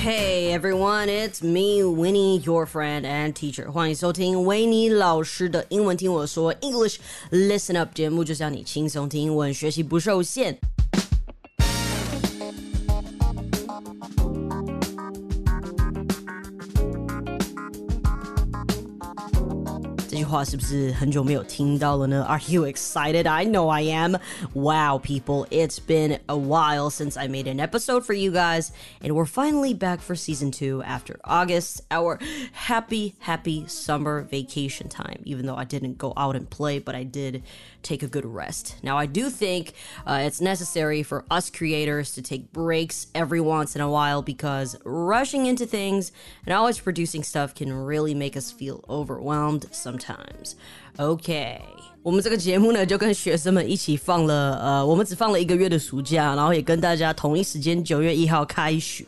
Hey everyone, it's me, Winnie, your friend and teacher. 欢迎收听维尼老师的英文听我说 English Listen Up 节目，就是让你轻松听英文，学习不受限。 话是不是很久没有听到了呢？Are you excited? I know I am. Wow, people, it's been a while since I made an episode for you guys, and we're finally back for season two after August, our happy, happy summer vacation time. Even though I didn't go out and play, but I did take a good rest. Now, I do think uh, it's necessary for us creators to take breaks every once in a while because rushing into things and always producing stuff can really make us feel overwhelmed sometimes. Okay. 我们这个节目呢，就跟学生们一起放了，呃，我们只放了一个月的暑假，然后也跟大家同一时间九月一号开学。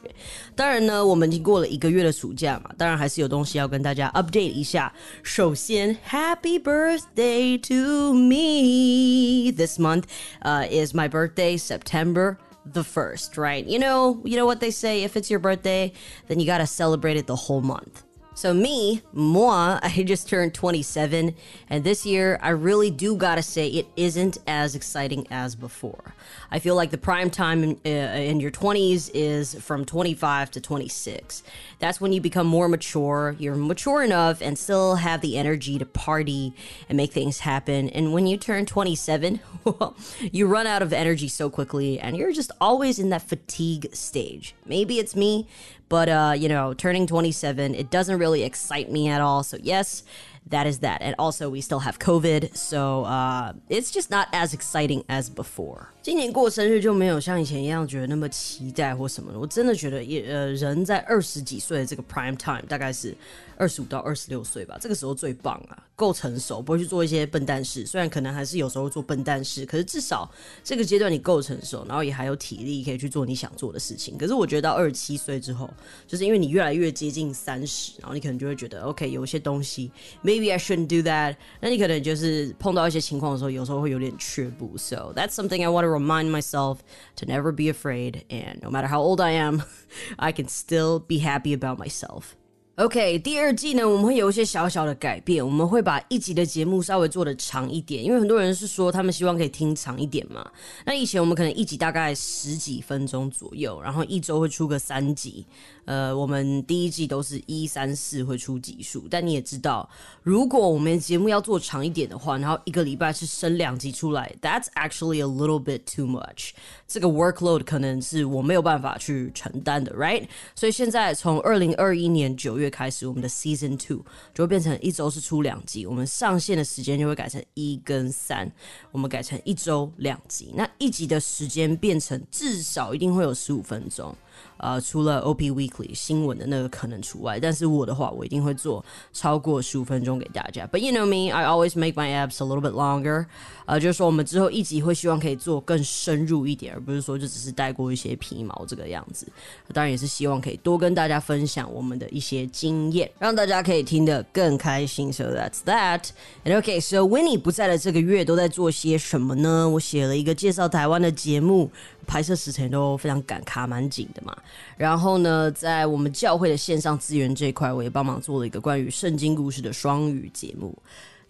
当然呢，我们已经过了一个月的暑假嘛，当然还是有东西要跟大家 update 一下。首先，Happy birthday to me! This month, uh, is my birthday, September the first, right? You know, you know what they say. If it's your birthday, then you gotta celebrate it the whole month. So me, moi, I just turned 27, and this year I really do gotta say it isn't as exciting as before. I feel like the prime time in, uh, in your 20s is from 25 to 26. That's when you become more mature. You're mature enough and still have the energy to party and make things happen. And when you turn 27, well, you run out of energy so quickly, and you're just always in that fatigue stage. Maybe it's me, but uh, you know, turning 27, it doesn't really excite me at all. So yes, that is that. And also, we still have COVID, so uh, it's just not as exciting as before. 今年过生日就没有像以前一样觉得那么期待或什么的。我真的觉得，也呃，人在二十几岁的这个 prime time，大概是二十五到二十六岁吧，这个时候最棒啊，够成熟，不会去做一些笨蛋事。虽然可能还是有时候做笨蛋事，可是至少这个阶段你够成熟，然后也还有体力可以去做你想做的事情。可是我觉得到二十七岁之后，就是因为你越来越接近三十，然后你可能就会觉得，OK，有一些东西，maybe I shouldn't do that。那你可能就是碰到一些情况的时候，有时候会有点却步。So that's something I want to remind myself to never be afraid. And no matter how old I am, I can still be happy about myself. OK，第二季呢，我们会有一些小小的改变，我们会把一集的节目稍微做的长一点，因为很多人是说他们希望可以听长一点嘛。那以前我们可能一集大概十几分钟左右，然后一周会出个三集。呃，我们第一季都是一三四会出集数，但你也知道，如果我们节目要做长一点的话，然后一个礼拜是升两集出来，That's actually a little bit too much。这个 workload 可能是我没有办法去承担的，right？所以现在从二零二一年九月开始，我们的 season two 就会变成一周是出两集，我们上线的时间就会改成一跟三，我们改成一周两集，那一集的时间变成至少一定会有十五分钟。呃，除了 OP Weekly 新闻的那个可能除外，但是我的话，我一定会做超过十五分钟给大家。But you know me, I always make my apps a little bit longer。呃，就是说我们之后一集会希望可以做更深入一点，而不是说就只是带过一些皮毛这个样子。当然也是希望可以多跟大家分享我们的一些经验，让大家可以听得更开心。So that's that. And okay, so Winnie 不在的这个月都在做些什么呢？我写了一个介绍台湾的节目。拍摄时程都非常赶，卡蛮紧的嘛。然后呢，在我们教会的线上资源这一块，我也帮忙做了一个关于圣经故事的双语节目。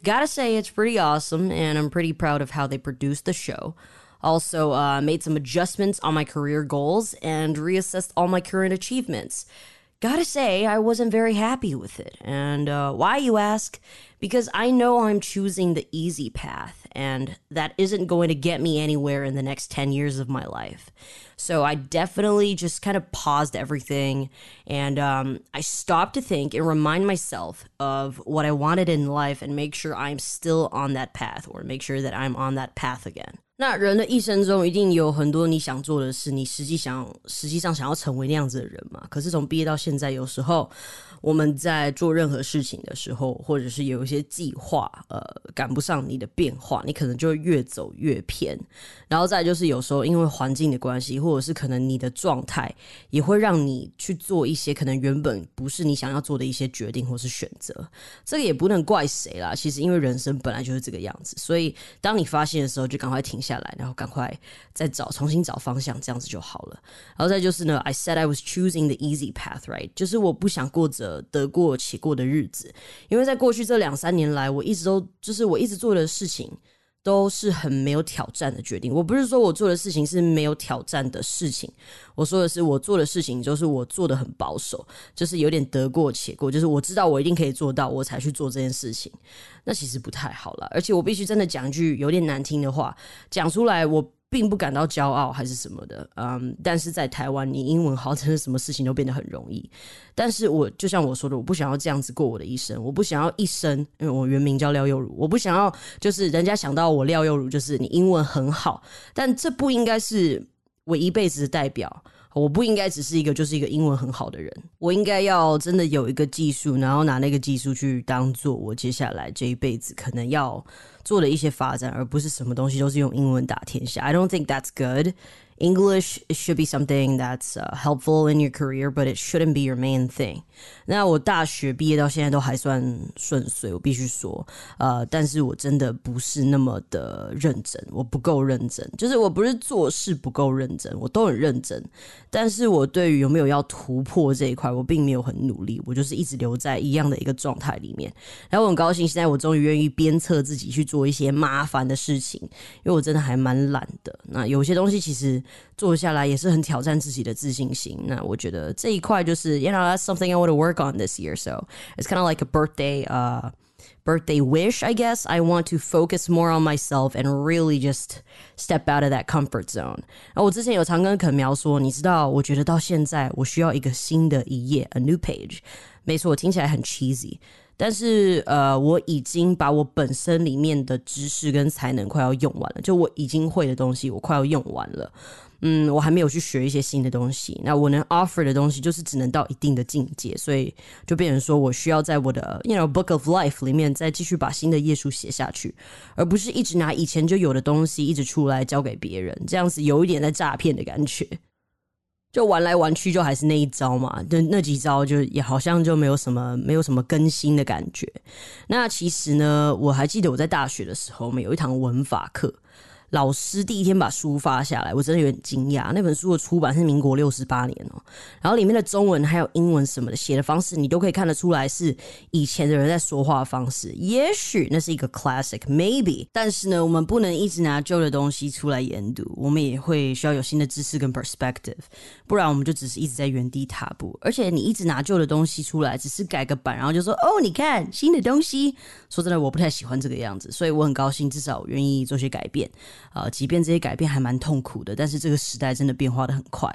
Gotta say, it's pretty awesome, and I'm pretty proud of how they produced the show. Also, uh, made some adjustments on my career goals and reassessed all my current achievements. Gotta say, I wasn't very happy with it. And uh, why, you ask? Because I know I'm choosing the easy path, and that isn't going to get me anywhere in the next 10 years of my life. So I definitely just kind of paused everything and um, I stopped to think and remind myself of what I wanted in life and make sure I'm still on that path or make sure that I'm on that path again. 那人的一生中一定有很多你想做的事，你实际想实际上想要成为那样子的人嘛？可是从毕业到现在，有时候我们在做任何事情的时候，或者是有一些计划，呃，赶不上你的变化，你可能就会越走越偏。然后再就是有时候因为环境的关系，或者是可能你的状态，也会让你去做一些可能原本不是你想要做的一些决定或是选择。这个也不能怪谁啦，其实因为人生本来就是这个样子，所以当你发现的时候，就赶快停下。下来，然后赶快再找重新找方向，这样子就好了。然后再就是呢，I said I was choosing the easy path, right？就是我不想过着得过且过的日子，因为在过去这两三年来，我一直都就是我一直做的事情。都是很没有挑战的决定。我不是说我做的事情是没有挑战的事情，我说的是我做的事情就是我做的很保守，就是有点得过且过，就是我知道我一定可以做到，我才去做这件事情。那其实不太好了，而且我必须真的讲一句有点难听的话，讲出来我。并不感到骄傲还是什么的，嗯，但是在台湾，你英文好，真的什么事情都变得很容易。但是我就像我说的，我不想要这样子过我的一生，我不想要一生，因为我原名叫廖佑如，我不想要就是人家想到我廖佑如就是你英文很好，但这不应该是我一辈子的代表。我不应该只是一个就是一个英文很好的人，我应该要真的有一个技术，然后拿那个技术去当做我接下来这一辈子可能要。做的一些发展，而不是什么东西都是用英文打天下。I don't think that's good. English should be something that's uh, helpful in your career, but it shouldn't be your main thing. 那我大学毕业到现在都还算顺遂，我必须说，呃，但是我真的不是那么的认真，我不够认真，就是我不是做事不够认真，我都很认真，但是我对于有没有要突破这一块，我并没有很努力，我就是一直留在一样的一个状态里面。然后我很高兴，现在我终于愿意鞭策自己去做一些麻烦的事情，因为我真的还蛮懒的。那有些东西其实。做下来也是很挑战自己的自信心。那我觉得这一块就是，you know, something I want work on this year. So it's kind of like a birthday, uh, birthday wish, I guess. I want to focus more on myself and really just step out of that comfort zone. 然后我之前有常跟肯苗说，你知道，我觉得到现在我需要一个新的一页，a new page。没错，我听起来很 cheesy。 但是，呃，我已经把我本身里面的知识跟才能快要用完了，就我已经会的东西，我快要用完了。嗯，我还没有去学一些新的东西。那我能 offer 的东西就是只能到一定的境界，所以就变成说我需要在我的 you know book of life 里面再继续把新的页数写下去，而不是一直拿以前就有的东西一直出来交给别人，这样子有一点在诈骗的感觉。就玩来玩去，就还是那一招嘛，那那几招就也好像就没有什么没有什么更新的感觉。那其实呢，我还记得我在大学的时候，我们有一堂文法课。老师第一天把书发下来，我真的有点惊讶。那本书的出版是民国六十八年哦，然后里面的中文还有英文什么的写的方式，你都可以看得出来是以前的人在说话方式。也许那是一个 classic，maybe，但是呢，我们不能一直拿旧的东西出来研读，我们也会需要有新的知识跟 perspective，不然我们就只是一直在原地踏步。而且你一直拿旧的东西出来，只是改个版，然后就说哦，你看新的东西。说真的，我不太喜欢这个样子，所以我很高兴，至少我愿意做些改变。呃，即便这些改变还蛮痛苦的，但是这个时代真的变化的很快。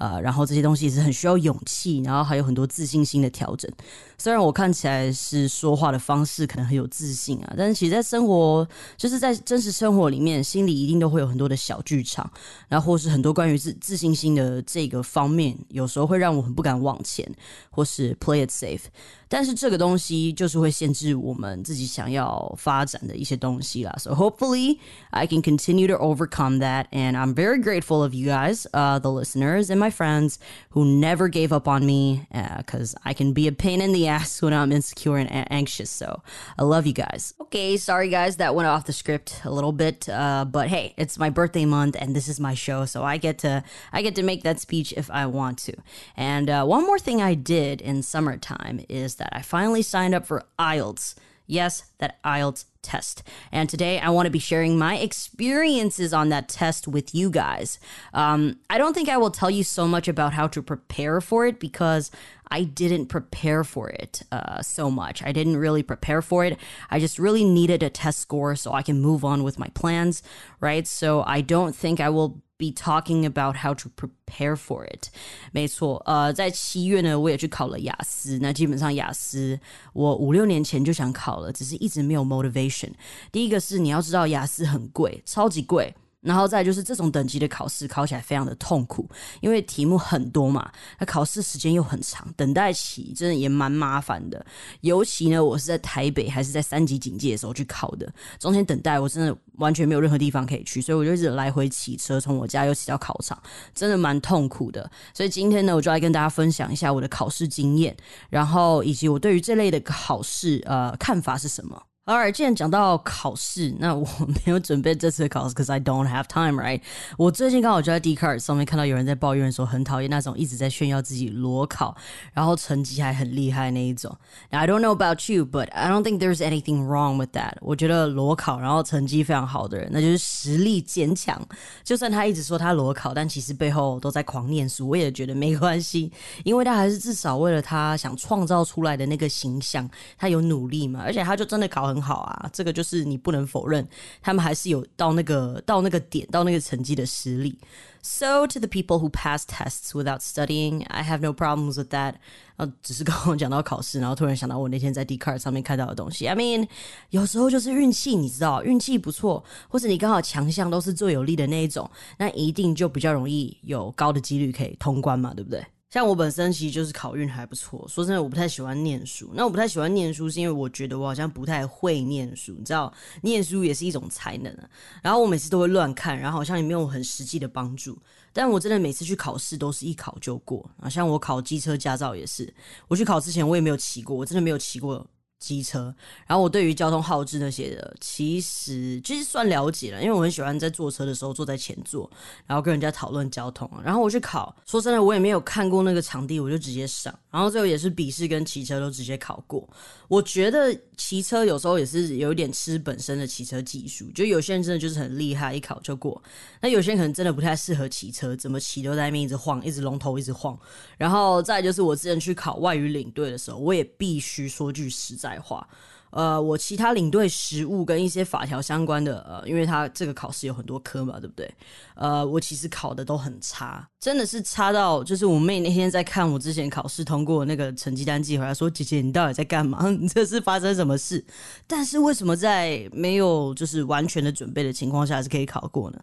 呃，然后这些东西也是很需要勇气，然后还有很多自信心的调整。虽然我看起来是说话的方式可能很有自信啊，但是其实，在生活就是在真实生活里面，心里一定都会有很多的小剧场，然后或是很多关于自自信心的这个方面，有时候会让我很不敢往前，或是 play it safe。但是这个东西就是会限制我们自己想要发展的一些东西啦。So hopefully I can continue to overcome that, and I'm very grateful of you guys, uh, the listeners and my friends who never gave up on me because uh, I can be a pain in the ass when I'm insecure and a- anxious. So I love you guys. Okay, sorry guys, that went off the script a little bit, uh, but hey, it's my birthday month and this is my show, so I get to I get to make that speech if I want to. And uh, one more thing I did in summertime is that I finally signed up for IELTS. Yes, that IELTS test. And today I want to be sharing my experiences on that test with you guys. Um, I don't think I will tell you so much about how to prepare for it because I didn't prepare for it uh, so much. I didn't really prepare for it. I just really needed a test score so I can move on with my plans, right? So I don't think I will be talking about how to prepare for it。没错，呃，在七月呢，我也去考了雅思。那基本上雅思，我五六年前就想考了，只是一直没有 motivation。第一个是你要知道雅思很贵，超级贵。 然后再就是这种等级的考试考起来非常的痛苦，因为题目很多嘛，那考试时间又很长，等待期真的也蛮麻烦的。尤其呢，我是在台北还是在三级警戒的时候去考的，中间等待我真的完全没有任何地方可以去，所以我就一直来回骑车，从我家又骑到考场，真的蛮痛苦的。所以今天呢，我就来跟大家分享一下我的考试经验，然后以及我对于这类的考试呃看法是什么。Alright，既然讲到考试，那我没有准备这次的考试，cause I don't have time, right？我最近刚好就在 d c a r d 上面看到有人在抱怨说，很讨厌那种一直在炫耀自己裸考，然后成绩还很厉害那一种。I don't know about you, but I don't think there's anything wrong with that。我觉得裸考然后成绩非常好的人，那就是实力坚强。就算他一直说他裸考，但其实背后都在狂念书，我也觉得没关系，因为他还是至少为了他想创造出来的那个形象，他有努力嘛，而且他就真的考很。好啊，这个就是你不能否认，他们还是有到那个到那个点到那个成绩的实力。So to the people who pass tests without studying, I have no problems with that. 呃，只是刚刚讲到考试，然后突然想到我那天在 d c a r d 上面看到的东西。I mean，有时候就是运气，你知道，运气不错，或者你刚好强项都是最有利的那一种，那一定就比较容易有高的几率可以通关嘛，对不对？像我本身其实就是考运还不错。说真的，我不太喜欢念书。那我不太喜欢念书，是因为我觉得我好像不太会念书。你知道，念书也是一种才能。然后我每次都会乱看，然后好像也没有很实际的帮助。但我真的每次去考试都是一考就过啊。像我考机车驾照也是，我去考之前我也没有骑过，我真的没有骑过。机车，然后我对于交通号志那些的，其实其实算了解了，因为我很喜欢在坐车的时候坐在前座，然后跟人家讨论交通。然后我去考，说真的，我也没有看过那个场地，我就直接上。然后最后也是笔试跟骑车都直接考过。我觉得骑车有时候也是有一点吃本身的骑车技术，就有些人真的就是很厉害，一考就过。那有些人可能真的不太适合骑车，怎么骑都在那边一直晃，一直龙头一直晃。然后再就是我之前去考外语领队的时候，我也必须说句实在话。呃，我其他领队实务跟一些法条相关的，呃，因为他这个考试有很多科嘛，对不对？呃，我其实考的都很差，真的是差到，就是我妹那天在看我之前考试通过那个成绩单寄回来，说：“姐姐，你到底在干嘛？你 这是发生什么事？”但是为什么在没有就是完全的准备的情况下是可以考过呢？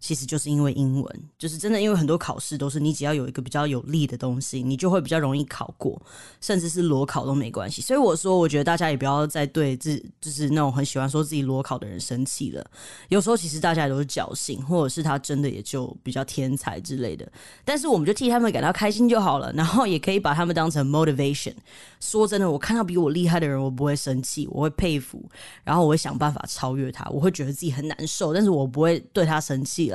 其实就是因为英文，就是真的，因为很多考试都是你只要有一个比较有利的东西，你就会比较容易考过，甚至是裸考都没关系。所以我说，我觉得大家也不要再对自就是那种很喜欢说自己裸考的人生气了。有时候其实大家也都是侥幸，或者是他真的也就比较天才之类的。但是我们就替他们感到开心就好了，然后也可以把他们当成 motivation。说真的，我看到比我厉害的人，我不会生气，我会佩服，然后我会想办法超越他。我会觉得自己很难受，但是我不会对他生气。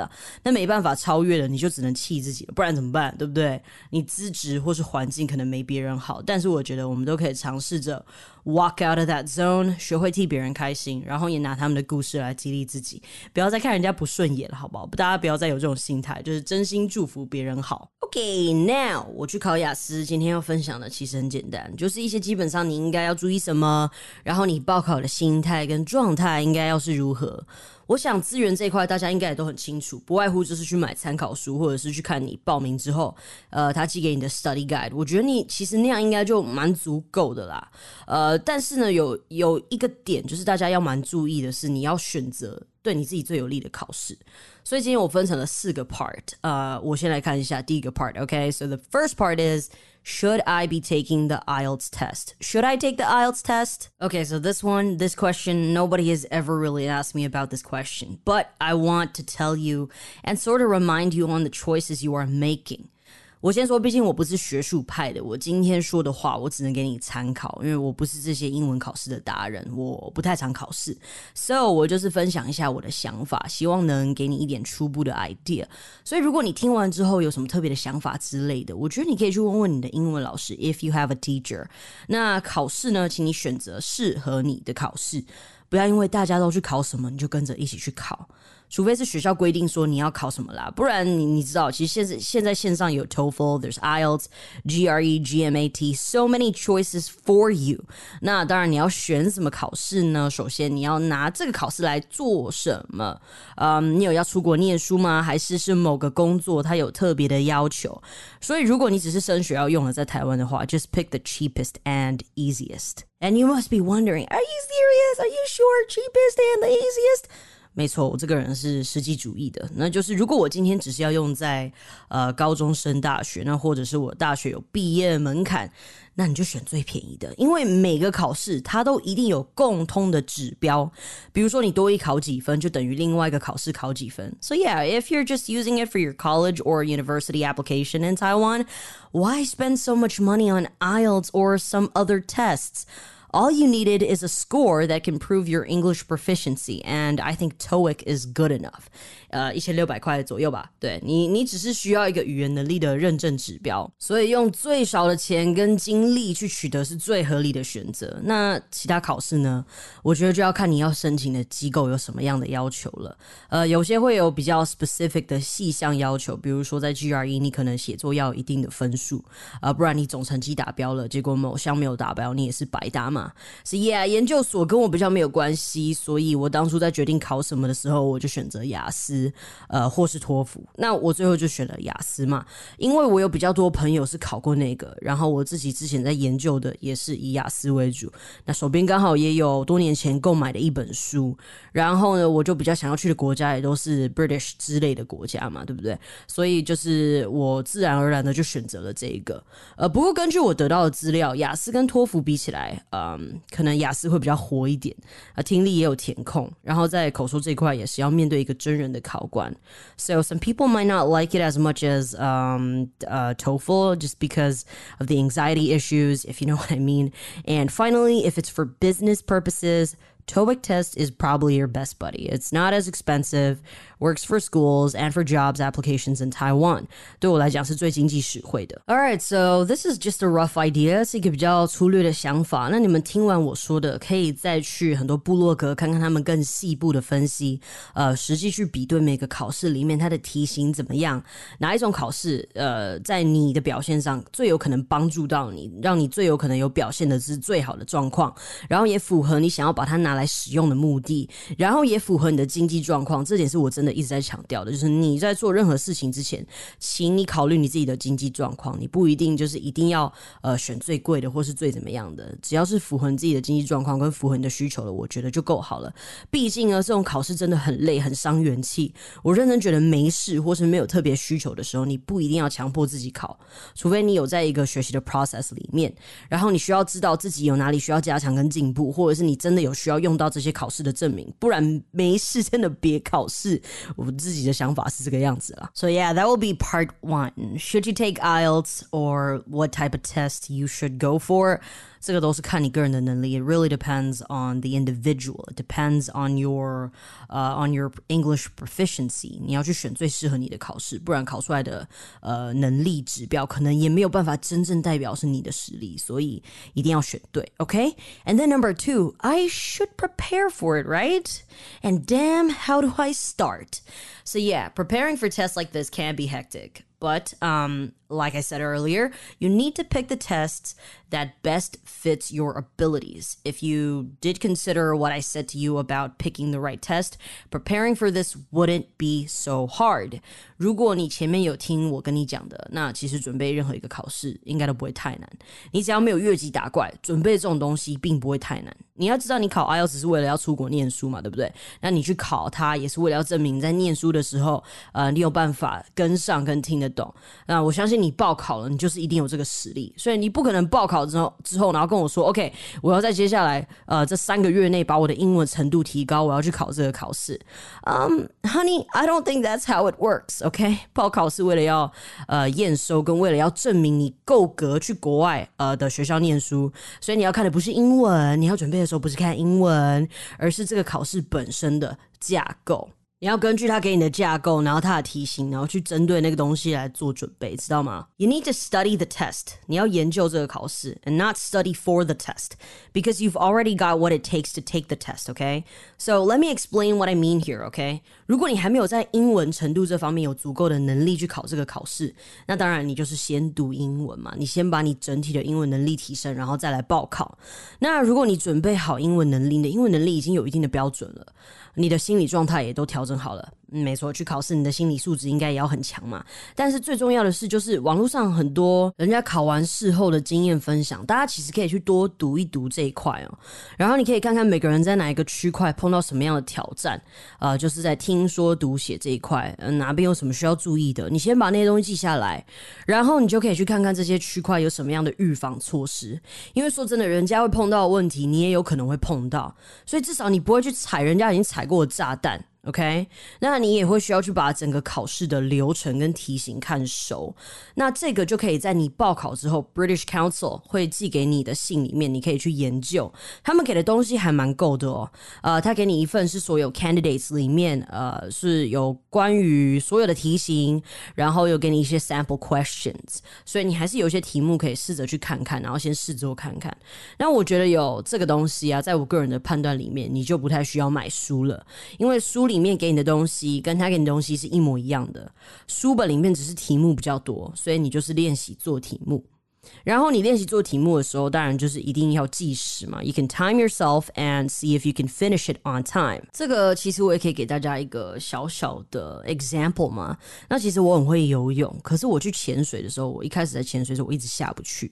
那没办法超越的，你就只能气自己了，不然怎么办？对不对？你资质或是环境可能没别人好，但是我觉得我们都可以尝试着 walk out of that zone，学会替别人开心，然后也拿他们的故事来激励自己，不要再看人家不顺眼了，好不好？大家不要再有这种心态，就是真心祝福别人好。OK，now 我去考雅思，今天要分享的其实很简单，就是一些基本上你应该要注意什么，然后你报考的心态跟状态应该要是如何。我想资源这一块大家应该也都很清楚，不外乎就是去买参考书，或者是去看你报名之后，呃，他寄给你的 study guide。我觉得你其实那样应该就蛮足够的啦。呃，但是呢，有有一个点就是大家要蛮注意的是，你要选择对你自己最有利的考试。所以今天我分成了四个 part。呃，我先来看一下第一个 part。OK，so the first part is should I be taking the IELTS test? Should I take the IELTS test? Okay, so this one, this question, nobody has ever really asked me about this question, but I want to tell you and sort of remind you on the choices you are making. 我先说，毕竟我不是学术派的，我今天说的话我只能给你参考，因为我不是这些英文考试的达人，我不太常考试，so 我就是分享一下我的想法，希望能给你一点初步的 idea。所以如果你听完之后有什么特别的想法之类的，我觉得你可以去问问你的英文老师，if you have a teacher。那考试呢，请你选择适合你的考试，不要因为大家都去考什么，你就跟着一起去考。除非是学校规定说你要考什么啦，不然你你知道，其实现在现在线上有 TOEFL，there's IELTS、GRE、GMAT，so many choices for you。那当然你要选什么考试呢？首先你要拿这个考试来做什么？嗯，你有要出国念书吗？还是是某个工作它有特别的要求？所以如果你只是升学要用的，在台湾的话，just pick the cheapest and easiest。And you must be wondering, are you serious? Are you sure cheapest and the easiest? 没错，我这个人是实际主义的。那就是如果我今天只是要用在呃高中升大学，那或者是我大学有毕业门槛，那你就选最便宜的，因为每个考试它都一定有共通的指标。比如说你多一考几分，就等于另外一个考试考几分。So yeah, if you're just using it for your college or university application in Taiwan, why spend so much money on IELTS or some other tests? All you needed is a score that can prove your English proficiency, and I think TOEIC is good enough. 呃，一千六百块左右吧。对你，你只是需要一个语言能力的认证指标，所以用最少的钱跟精力去取得是最合理的选择。那其他考试呢？我觉得就要看你要申请的机构有什么样的要求了。呃，有些会有比较 specific 的细项要求，比如说在 GRE 你可能写作要有一定的分数，啊，不然你总成绩达标了，结果某项没有达标，你也是白搭嘛。是 Yeah，研究所跟我比较没有关系，所以我当初在决定考什么的时候，我就选择雅思。呃，或是托福，那我最后就选了雅思嘛，因为我有比较多朋友是考过那个，然后我自己之前在研究的也是以雅思为主，那手边刚好也有多年前购买的一本书，然后呢，我就比较想要去的国家也都是 British 之类的国家嘛，对不对？所以就是我自然而然的就选择了这一个。呃，不过根据我得到的资料，雅思跟托福比起来，嗯，可能雅思会比较活一点，啊，听力也有填空，然后在口说这一块也是要面对一个真人的考。考官. So some people might not like it as much as um, uh, TOEFL just because of the anxiety issues, if you know what I mean. And finally, if it's for business purposes, TOEIC test is probably your best buddy. It's not as expensive, works for schools and for jobs applications in Taiwan. 对我来讲是最经济实惠的。All right, so this is just a rough idea，是一个比较粗略的想法。那你们听完我说的，可以再去很多部落格看看他们更细部的分析，呃，实际去比对每个考试里面它的题型怎么样，哪一种考试呃在你的表现上最有可能帮助到你，让你最有可能有表现的是最好的状况，然后也符合你想要把它拿。 来使用的目的，然后也符合你的经济状况，这点是我真的一直在强调的。就是你在做任何事情之前，请你考虑你自己的经济状况。你不一定就是一定要呃选最贵的或是最怎么样的，只要是符合你自己的经济状况跟符合你的需求的，我觉得就够好了。毕竟呢，这种考试真的很累，很伤元气。我认真觉得没事或是没有特别需求的时候，你不一定要强迫自己考，除非你有在一个学习的 process 里面，然后你需要知道自己有哪里需要加强跟进步，或者是你真的有需要。用到这些考试的证明，不然没事真的别考试。我自己的想法是这个样子了。So yeah, that will be part one. Should you take IELTS or what type of test you should go for? 这个都是看你个人的能力。It really depends on the individual. It depends on your 呃 on your English proficiency. 你要去选最适合你的考试，不然考出来的呃能力指标可能也没有办法真正代表是你的实力。所以一定要选对，OK? And then number two, I should prepare for it, right? And damn, how do I start? So yeah, preparing for tests like this can be hectic. But um, like I said earlier, you need to pick the tests that best fits your abilities. If you did consider what I said to you about picking the right test, preparing for this wouldn't be so hard. 如果你前面有听我跟你讲的，那其实准备任何一个考试应该都不会太难。你只要没有越级打怪，准备这种东西并不会太难。你要知道，你考 IELTS 是为了要出国念书嘛，对不对？那你去考它也是为了要证明在念书的时候，呃，你有办法跟上跟听得懂。那我相信 你报考了，你就是一定有这个实力。所以你不可能报考之后之后，然后跟我说，OK，我要在接下来呃这三个月内把我的英文程度提高，我要去考这个考试。Um, honey, I don't think that's how it works. OK，报考是为了要呃验收，跟为了要证明你够格去国外呃的学校念书。所以你要看的不是英文，你要准备的时候不是看英文，而是这个考试本身的架构。你要根据他给你的架构，然后他的题型，然后去针对那个东西来做准备，知道吗？You need to study the test. 你要研究这个考试，and not study for the test because you've already got what it takes to take the test. Okay, so let me explain what I mean here. Okay， 如果你还没有在英文程度这方面有足够的能力去考这个考试，那当然你就是先读英文嘛，你先把你整体的英文能力提升，然后再来报考。那如果你准备好英文能力，你的英文能力已经有一定的标准了，你的心理状态也都调整。好了。没错，去考试，你的心理素质应该也要很强嘛。但是最重要的是，就是网络上很多人家考完事后的经验分享，大家其实可以去多读一读这一块哦。然后你可以看看每个人在哪一个区块碰到什么样的挑战，呃，就是在听说读写这一块，嗯，哪边有什么需要注意的，你先把那些东西记下来，然后你就可以去看看这些区块有什么样的预防措施。因为说真的，人家会碰到的问题，你也有可能会碰到，所以至少你不会去踩人家已经踩过的炸弹。OK，那你也会需要去把整个考试的流程跟题型看熟。那这个就可以在你报考之后，British Council 会寄给你的信里面，你可以去研究。他们给的东西还蛮够的哦。呃，他给你一份是所有 candidates 里面，呃，是有关于所有的题型，然后又给你一些 sample questions，所以你还是有一些题目可以试着去看看，然后先试做看看。那我觉得有这个东西啊，在我个人的判断里面，你就不太需要买书了，因为书里。里面给你的东西跟他给你的东西是一模一样的，书本里面只是题目比较多，所以你就是练习做题目。然后你练习做题目的时候，当然就是一定要计时嘛。You can time yourself and see if you can finish it on time。这个其实我也可以给大家一个小小的 example 嘛。那其实我很会游泳，可是我去潜水的时候，我一开始在潜水的时候我一直下不去。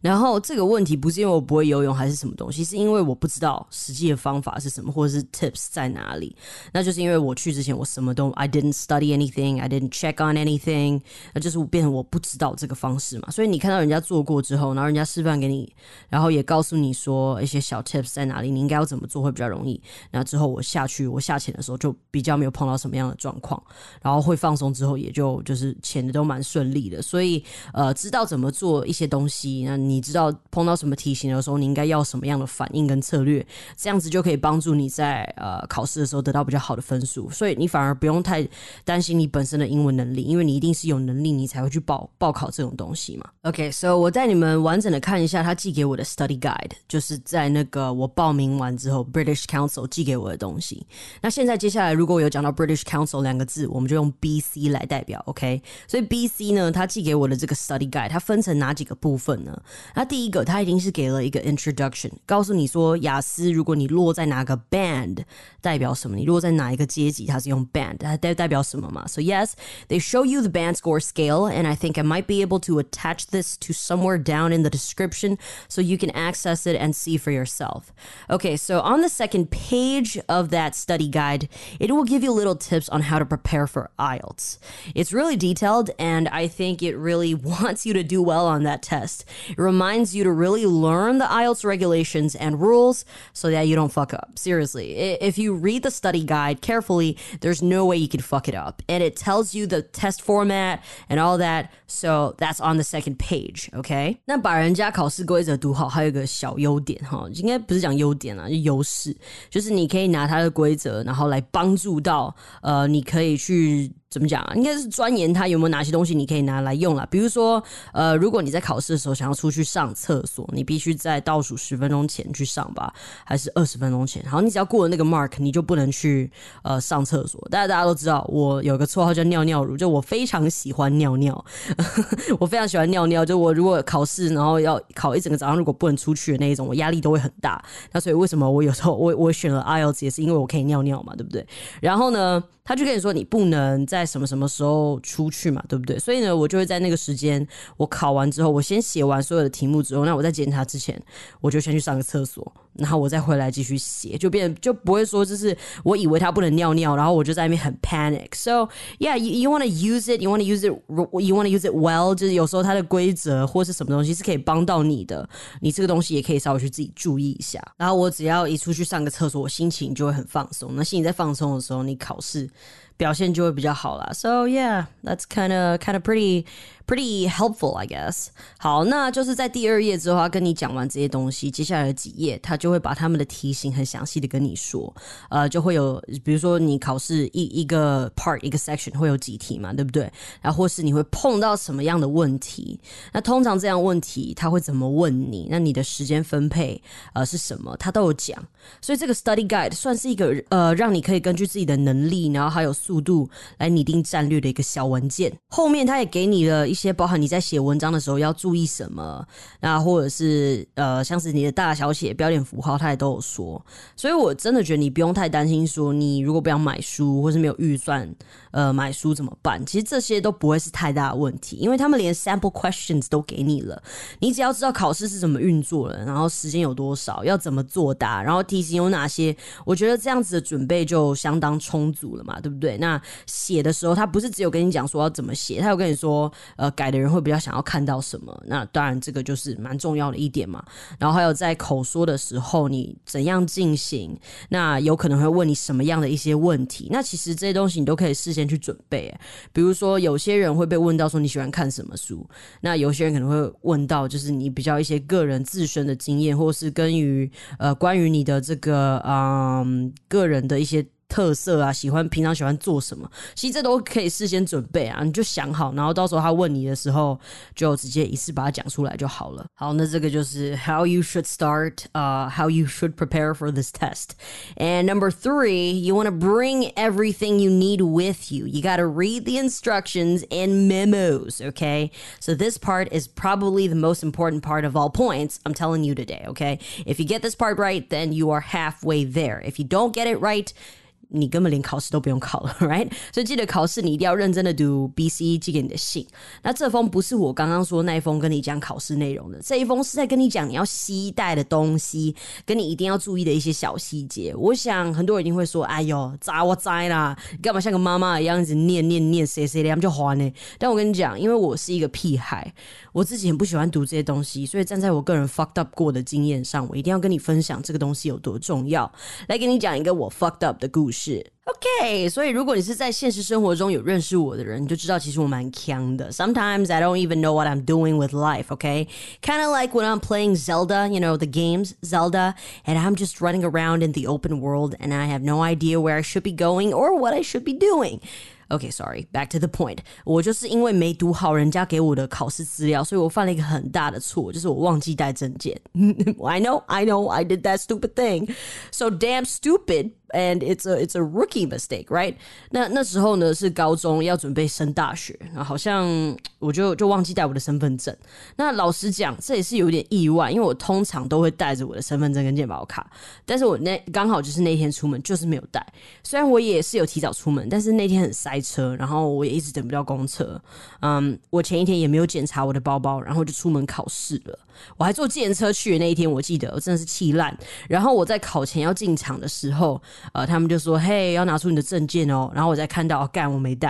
然后这个问题不是因为我不会游泳还是什么东西，是因为我不知道实际的方法是什么，或者是 tips 在哪里。那就是因为我去之前我什么都 I didn't study anything, I didn't check on anything，那就是变成我不知道这个方式嘛。所以你看到人家做。做过之后，然后人家示范给你，然后也告诉你说一些小 tips 在哪里，你应该要怎么做会比较容易。那之后我下去，我下潜的时候就比较没有碰到什么样的状况，然后会放松之后，也就就是潜的都蛮顺利的。所以呃，知道怎么做一些东西，那你知道碰到什么题型的时候，你应该要什么样的反应跟策略，这样子就可以帮助你在呃考试的时候得到比较好的分数。所以你反而不用太担心你本身的英文能力，因为你一定是有能力，你才会去报报考这种东西嘛。OK，so 我带你们完整的看一下他寄给我的 study guide，就是在那个我报名完之后，British Council 寄给我的东西。那现在接下来如果有讲到 British Council 两个字，我们就用 BC 来代表，OK？所以 BC 呢，他寄给我的这个 study guide，它分成哪几个部分呢？那第一个，它已经是给了一个 introduction，告诉你说雅思，如果你落在哪个 band，代表什么？你落在哪一个阶级，它是用 band，它代代表什么嘛？So yes，they show you the band score scale，and I think I might be able to attach this to somewhere down in the description so you can access it and see for yourself. Okay, so on the second page of that study guide, it will give you little tips on how to prepare for IELTS. It's really detailed, and I think it really wants you to do well on that test. It reminds you to really learn the IELTS regulations and rules so that you don't fuck up. Seriously, if you read the study guide carefully, there's no way you can fuck it up. And it tells you the test format and all that. So that's on the second page, OK，那把人家考试规则读好，还有一个小优点哈，应该不是讲优点啊，就优势，就是你可以拿他的规则，然后来帮助到呃，你可以去。怎么讲啊？应该是钻研它有没有哪些东西你可以拿来用了。比如说，呃，如果你在考试的时候想要出去上厕所，你必须在倒数十分钟前去上吧，还是二十分钟前？好，你只要过了那个 mark，你就不能去呃上厕所。大家大家都知道，我有个绰号叫尿尿乳，就我非常喜欢尿尿，我非常喜欢尿尿。就我如果考试，然后要考一整个早上，如果不能出去的那一种，我压力都会很大。那所以为什么我有时候我我选了 IELTS 也是因为我可以尿尿嘛，对不对？然后呢，他就跟你说你不能在在什么什么时候出去嘛，对不对？所以呢，我就会在那个时间，我考完之后，我先写完所有的题目之后，那我在检查之前，我就先去上个厕所。然后我再回来继续写，就变就不会说就是我以为他不能尿尿，然后我就在那边很 panic。So yeah, you want to use it, you want to use it, you want to use it well。就是有时候它的规则或是什么东西是可以帮到你的，你这个东西也可以稍微去自己注意一下。然后我只要一出去上个厕所，我心情就会很放松。那心情在放松的时候，你考试表现就会比较好啦。So yeah, that's kind of kind of pretty. Pretty helpful, I guess. 好，那就是在第二页之后，他跟你讲完这些东西，接下来的几页他就会把他们的题型很详细的跟你说。呃，就会有，比如说你考试一一个 part 一个 section 会有几题嘛，对不对？然后或是你会碰到什么样的问题？那通常这样问题他会怎么问你？那你的时间分配呃是什么？他都有讲。所以这个 study guide 算是一个呃让你可以根据自己的能力，然后还有速度来拟定战略的一个小文件。后面他也给你了。一些些包含你在写文章的时候要注意什么，那或者是呃，像是你的大小写、标点符号，他也都有说。所以我真的觉得你不用太担心，说你如果不想买书或是没有预算呃买书怎么办？其实这些都不会是太大的问题，因为他们连 sample questions 都给你了。你只要知道考试是怎么运作的，然后时间有多少，要怎么作答，然后题型有哪些，我觉得这样子的准备就相当充足了嘛，对不对？那写的时候，他不是只有跟你讲说要怎么写，他有跟你说。呃改的人会比较想要看到什么。那当然这个就是蛮重要的一点嘛。然后还有在口说的时候，你怎样进行？那有可能会问你什么样的一些问题？那其实这些东西你都可以事先去准备。比如说有些人会被问到说你喜欢看什么书，那有些人可能会问到就是你比较一些个人自身的经验，或是跟于呃关于你的这个嗯个人的一些。特色啊，喜欢平常喜欢做什么，其实这都可以事先准备啊，你就想好，然后到时候他问你的时候，就直接一次把它讲出来就好了。好，那这个就是 how you should start, uh, how you should prepare for this test. And number three, you want to bring everything you need with you. You got to read the instructions and memos. Okay, so this part is probably the most important part of all points. I'm telling you today. Okay, if you get this part right, then you are halfway there. If you don't get it right, 你根本连考试都不用考了，right？所以记得考试你一定要认真的读 B C 寄给你的信。那这封不是我刚刚说那一封跟你讲考试内容的，这一封是在跟你讲你要携带的东西，跟你一定要注意的一些小细节。我想很多人一定会说：“哎呦，咋我栽啦？干嘛像个妈妈一样子念念念，谁谁他们就还呢？”但我跟你讲，因为我是一个屁孩，我自己很不喜欢读这些东西，所以站在我个人 fucked up 过的经验上，我一定要跟你分享这个东西有多重要。来给你讲一个我 fucked up 的故事。是 OK，所以如果你是在现实生活中有认识我的人，你就知道其实我蛮强的。Sometimes I don't even know what I'm doing with life. Okay, kind of like when I'm playing Zelda, you know the games Zelda, and I'm just running around in the open world, and I have no idea where I should be going or what I should be doing. Okay, sorry. Back to the point. 我就是因为没读好人家给我的考试资料，所以我犯了一个很大的错，就是我忘记带证件。I know, I know, I did that stupid thing. So damn stupid. And it's a it's a rookie mistake, right? 那那时候呢是高中要准备升大学，好像我就就忘记带我的身份证。那老实讲，这也是有点意外，因为我通常都会带着我的身份证跟健保卡，但是我那刚好就是那天出门就是没有带。虽然我也是有提早出门，但是那天很塞车，然后我也一直等不到公车。嗯，我前一天也没有检查我的包包，然后就出门考试了。我还坐计程车去的那一天，我记得我真的是气烂。然后我在考前要进场的时候。呃，他们就说：“嘿，要拿出你的证件哦。”然后我再看到，干，我没带。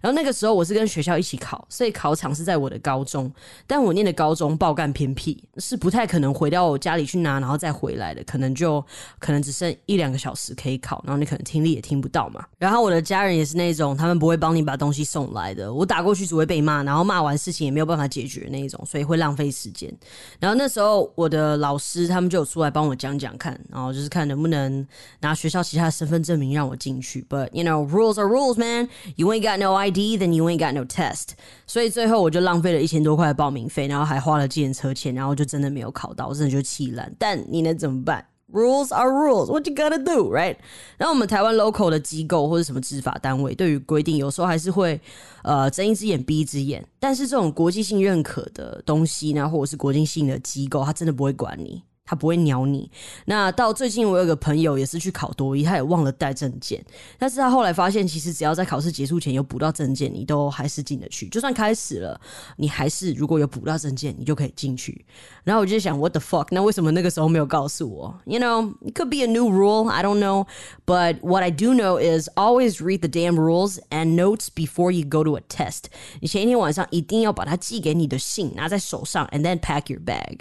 然后那个时候我是跟学校一起考，所以考场是在我的高中。但我念的高中爆干偏僻，是不太可能回到我家里去拿，然后再回来的。可能就可能只剩一两个小时可以考，然后你可能听力也听不到嘛。然后我的家人也是那种，他们不会帮你把东西送来的。我打过去只会被骂，然后骂完事情也没有办法解决那一种，所以会浪费时间。然后那时候我的老师他们就有出来帮我讲讲看，然后就是看能不能拿学校。其他身份证明让我进去，But you know rules are rules, man. You ain't got no ID, then you ain't got no test. 所以最后我就浪费了一千多块报名费，然后还花了计程车钱，然后就真的没有考到，我真的就气烂。但你能怎么办？Rules are rules. What you gotta do, right? 然后我们台湾 local 的机构或者什么执法单位，对于规定有时候还是会呃睁一只眼闭一只眼。但是这种国际性认可的东西呢，或者是国际性的机构，他真的不会管你。他不会鸟你。那到最近，我有个朋友也是去考多一，他也忘了带证件。但是他后来发现，其实只要在考试结束前有补到证件，你都还是进得去。就算开始了，你还是如果有补到证件，你就可以进去。然后我就想，What the fuck？那为什么那个时候没有告诉我？You know, it could be a new rule. I don't know. But what I do know is always read the damn rules and notes before you go to a test. 你前一天晚上一定要把它寄给你的信拿在手上，and then pack your bag.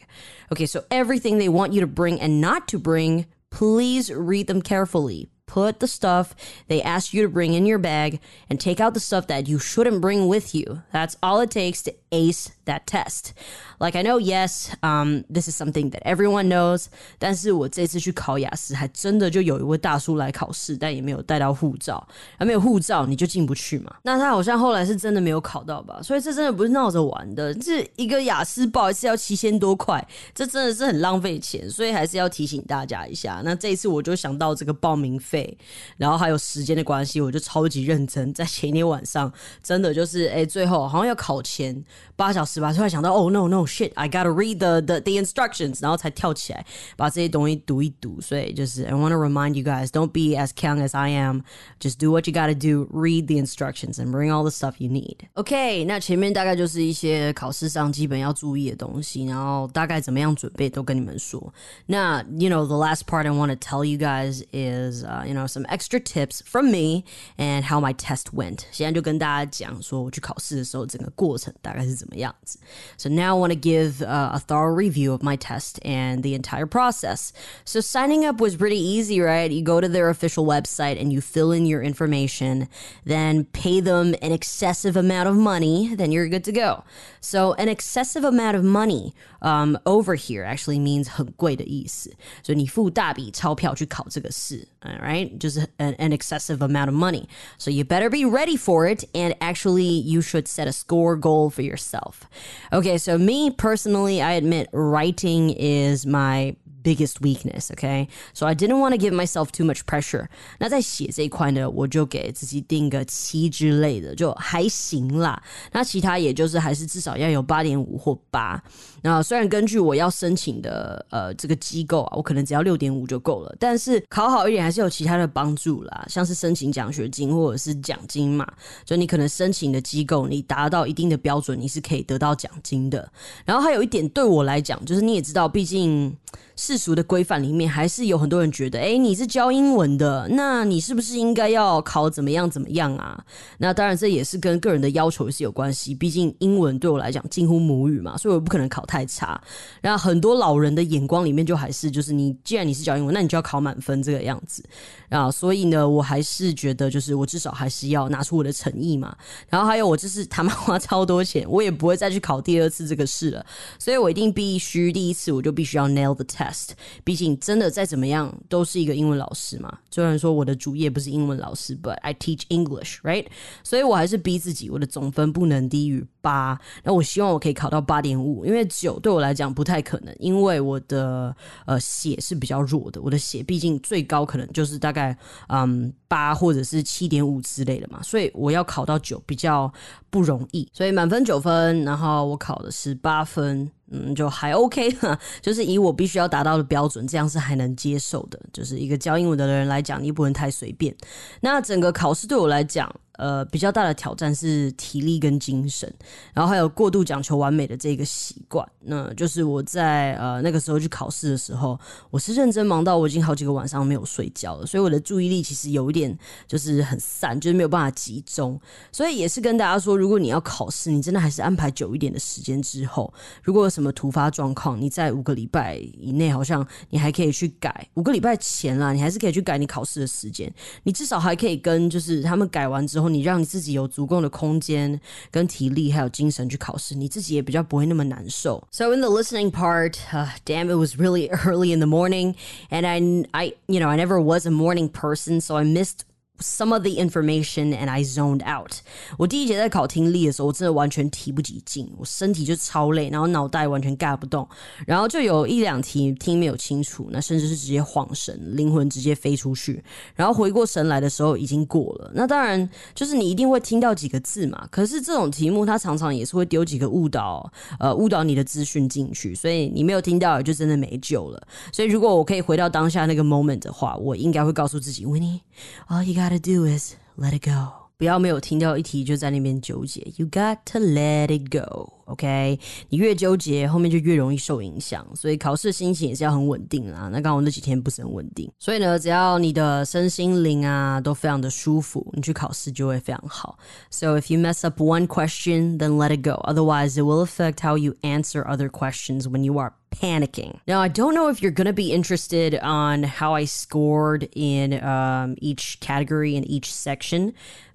Okay, so everything they want you to bring and not to bring, please read them carefully. Put the stuff they ask you to bring in your bag and take out the stuff that you shouldn't bring with you. That's all it takes to ace that test. Like I know, yes, um, this is something that everyone knows. 但是我这次去考雅思，还真的就有一位大叔来考试，但也没有带到护照。还没有护照，你就进不去嘛。那他好像后来是真的没有考到吧？所以这真的不是闹着玩的。这一个雅思报一次要七千多块，这真的是很浪费钱。所以还是要提醒大家一下。那这一次我就想到这个报名费，然后还有时间的关系，我就超级认真，在前一天晚上真的就是哎，最后好像要考前八小时吧，突然想到，哦 no no。shit, I gotta read the the the instructions，然后才跳起来把这些东西读一读。所以就是 I want to remind you guys, don't be as young as I am. Just do what you gotta do. Read the instructions and bring all the stuff you need. OK，那前面大概就是一些考试上基本要注意的东西，然后大概怎么样准备都跟你们说。那 you know the last part I want to tell you guys is、uh, uh, you know some extra tips from me and how my test went. 现在就跟大家讲说我去考试的时候整个过程大概是 怎么样子。So now I want to give uh, a thorough review of my test and the entire process. So signing up was pretty easy, right? You go to their official website and you fill in your information, then pay them an excessive amount of money, then you're good to go. So an excessive amount of money um, over here actually means 很贵的意思，所以你付大笔钞票去考这个试 ，all right，就是 an, an excessive amount of money. So you better be ready for it, and actually you should set a score goal for yourself. Okay, so me personally, I admit writing is my biggest weakness. Okay, so I didn't want to give myself too much pressure. 那在写这一块呢，我就给自己定个七之类的，就还行啦。那其他也就是还是至少要有八点五或八。 那虽然根据我要申请的呃这个机构啊，我可能只要六点五就够了，但是考好一点还是有其他的帮助啦，像是申请奖学金或者是奖金嘛。就你可能申请的机构，你达到一定的标准，你是可以得到奖金的。然后还有一点对我来讲，就是你也知道，毕竟。世俗的规范里面，还是有很多人觉得，哎，你是教英文的，那你是不是应该要考怎么样怎么样啊？那当然，这也是跟个人的要求是有关系。毕竟英文对我来讲近乎母语嘛，所以我不可能考太太差。然后很多老人的眼光里面，就还是就是你既然你是教英文，那你就要考满分这个样子啊。所以呢，我还是觉得，就是我至少还是要拿出我的诚意嘛。然后还有，我就是他妈花超多钱，我也不会再去考第二次这个试了。所以我一定必须第一次我就必须要 nail the test。毕竟真的再怎么样都是一个英文老师嘛。虽然说我的主业不是英文老师，but I teach English，right？所以我还是逼自己，我的总分不能低于八。那我希望我可以考到八点五，因为九对我来讲不太可能，因为我的呃血是比较弱的，我的血毕竟最高可能就是大概嗯八或者是七点五之类的嘛，所以我要考到九比较不容易。所以满分九分，然后我考的是八分。嗯，就还 OK 哈，就是以我必须要达到的标准，这样是还能接受的。就是一个教英文的人来讲，你不能太随便。那整个考试对我来讲。呃，比较大的挑战是体力跟精神，然后还有过度讲求完美的这个习惯。那就是我在呃那个时候去考试的时候，我是认真忙到我已经好几个晚上没有睡觉了，所以我的注意力其实有一点就是很散，就是没有办法集中。所以也是跟大家说，如果你要考试，你真的还是安排久一点的时间之后，如果有什么突发状况，你在五个礼拜以内，好像你还可以去改。五个礼拜前啦，你还是可以去改你考试的时间，你至少还可以跟就是他们改完之后。你让你自己有足够的空间、跟体力还有精神去考试，你自己也比较不会那么难受。So in the listening part, uh, damn, it was really early in the morning, and I, I, you know, I never was a morning person, so I missed Some of the information and I zoned out。我第一节在考听力的时候，我真的完全提不起劲，我身体就超累，然后脑袋完全盖不动，然后就有一两题听没有清楚，那甚至是直接晃神，灵魂直接飞出去，然后回过神来的时候已经过了。那当然就是你一定会听到几个字嘛，可是这种题目它常常也是会丢几个误导，呃，误导你的资讯进去，所以你没有听到就真的没救了。所以如果我可以回到当下那个 moment 的话，我应该会告诉自己，Winnie，啊，you got。gotta do is let it go. 不要没有听到一题就在那边纠结。You got to let it go, OK？你越纠结，后面就越容易受影响。所以考试心情也是要很稳定啦。那刚好那几天不是很稳定，所以呢，只要你的身心灵啊都非常的舒服，你去考试就会非常好。So if you mess up one question, then let it go. Otherwise, it will affect how you answer other questions when you are panicking. Now, I don't know if you're going to be interested on how I scored in um, each category in each section,